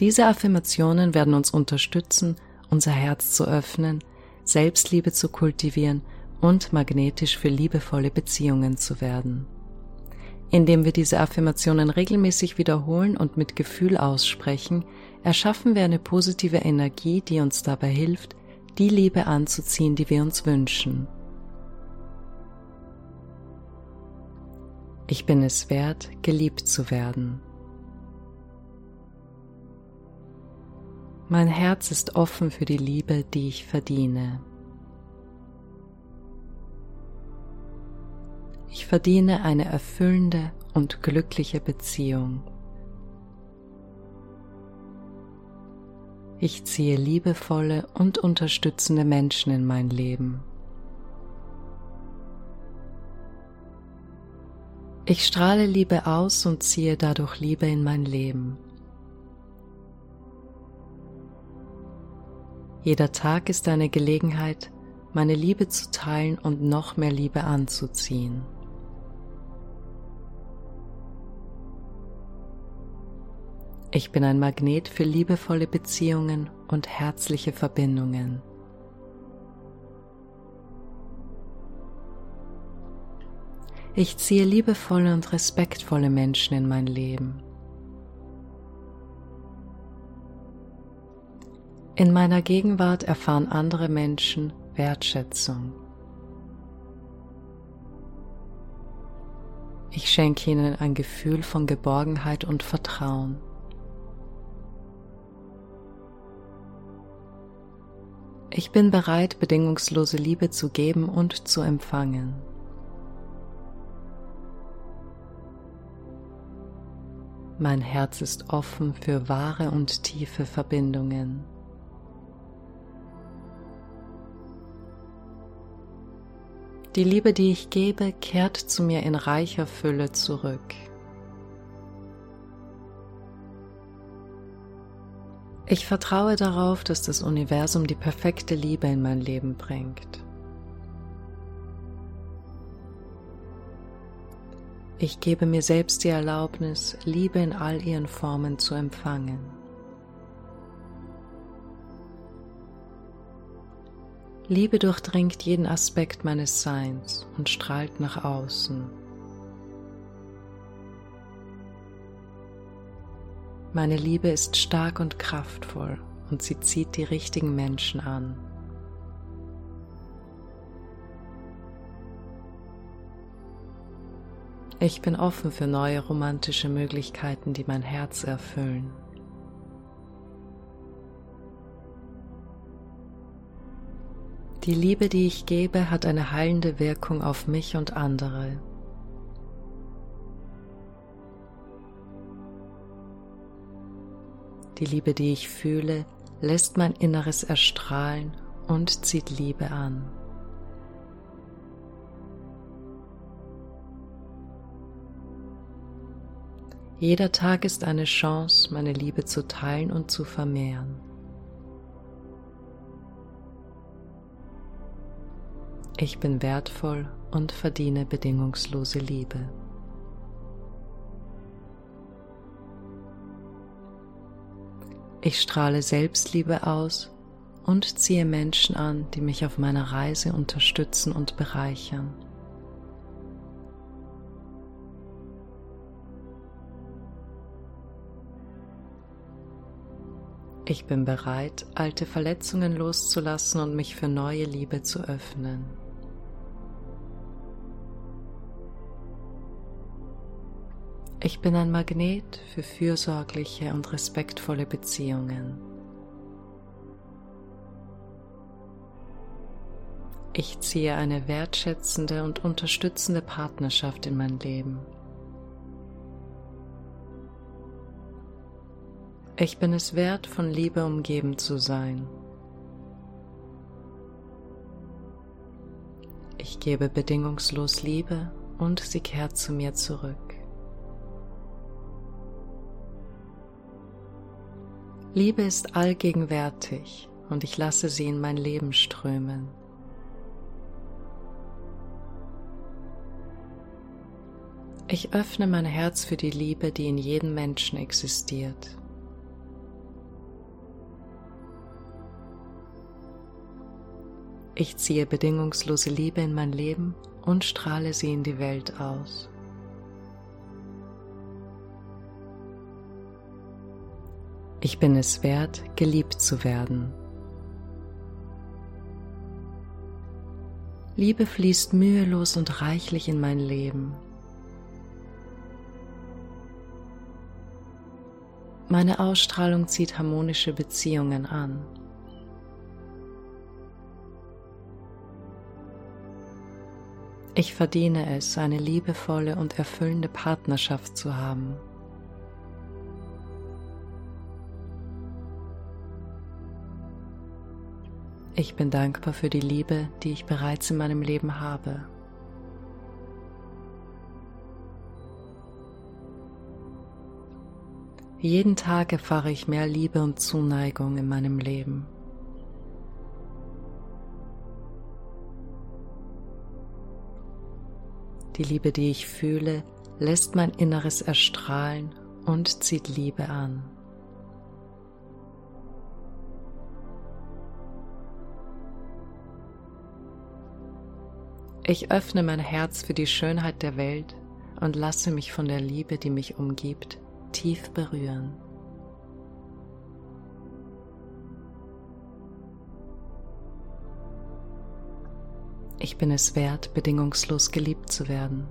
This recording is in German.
Diese Affirmationen werden uns unterstützen, unser Herz zu öffnen, Selbstliebe zu kultivieren und magnetisch für liebevolle Beziehungen zu werden. Indem wir diese Affirmationen regelmäßig wiederholen und mit Gefühl aussprechen, erschaffen wir eine positive Energie, die uns dabei hilft, die Liebe anzuziehen, die wir uns wünschen. Ich bin es wert, geliebt zu werden. Mein Herz ist offen für die Liebe, die ich verdiene. Ich verdiene eine erfüllende und glückliche Beziehung. Ich ziehe liebevolle und unterstützende Menschen in mein Leben. Ich strahle Liebe aus und ziehe dadurch Liebe in mein Leben. Jeder Tag ist eine Gelegenheit, meine Liebe zu teilen und noch mehr Liebe anzuziehen. Ich bin ein Magnet für liebevolle Beziehungen und herzliche Verbindungen. Ich ziehe liebevolle und respektvolle Menschen in mein Leben. In meiner Gegenwart erfahren andere Menschen Wertschätzung. Ich schenke ihnen ein Gefühl von Geborgenheit und Vertrauen. Ich bin bereit, bedingungslose Liebe zu geben und zu empfangen. Mein Herz ist offen für wahre und tiefe Verbindungen. Die Liebe, die ich gebe, kehrt zu mir in reicher Fülle zurück. Ich vertraue darauf, dass das Universum die perfekte Liebe in mein Leben bringt. Ich gebe mir selbst die Erlaubnis, Liebe in all ihren Formen zu empfangen. Liebe durchdringt jeden Aspekt meines Seins und strahlt nach außen. Meine Liebe ist stark und kraftvoll und sie zieht die richtigen Menschen an. Ich bin offen für neue romantische Möglichkeiten, die mein Herz erfüllen. Die Liebe, die ich gebe, hat eine heilende Wirkung auf mich und andere. Die Liebe, die ich fühle, lässt mein Inneres erstrahlen und zieht Liebe an. Jeder Tag ist eine Chance, meine Liebe zu teilen und zu vermehren. Ich bin wertvoll und verdiene bedingungslose Liebe. Ich strahle Selbstliebe aus und ziehe Menschen an, die mich auf meiner Reise unterstützen und bereichern. Ich bin bereit, alte Verletzungen loszulassen und mich für neue Liebe zu öffnen. Ich bin ein Magnet für fürsorgliche und respektvolle Beziehungen. Ich ziehe eine wertschätzende und unterstützende Partnerschaft in mein Leben. Ich bin es wert, von Liebe umgeben zu sein. Ich gebe bedingungslos Liebe und sie kehrt zu mir zurück. Liebe ist allgegenwärtig und ich lasse sie in mein Leben strömen. Ich öffne mein Herz für die Liebe, die in jedem Menschen existiert. Ich ziehe bedingungslose Liebe in mein Leben und strahle sie in die Welt aus. Ich bin es wert, geliebt zu werden. Liebe fließt mühelos und reichlich in mein Leben. Meine Ausstrahlung zieht harmonische Beziehungen an. Ich verdiene es, eine liebevolle und erfüllende Partnerschaft zu haben. Ich bin dankbar für die Liebe, die ich bereits in meinem Leben habe. Jeden Tag erfahre ich mehr Liebe und Zuneigung in meinem Leben. Die Liebe, die ich fühle, lässt mein Inneres erstrahlen und zieht Liebe an. Ich öffne mein Herz für die Schönheit der Welt und lasse mich von der Liebe, die mich umgibt, tief berühren. Ich bin es wert, bedingungslos geliebt zu werden.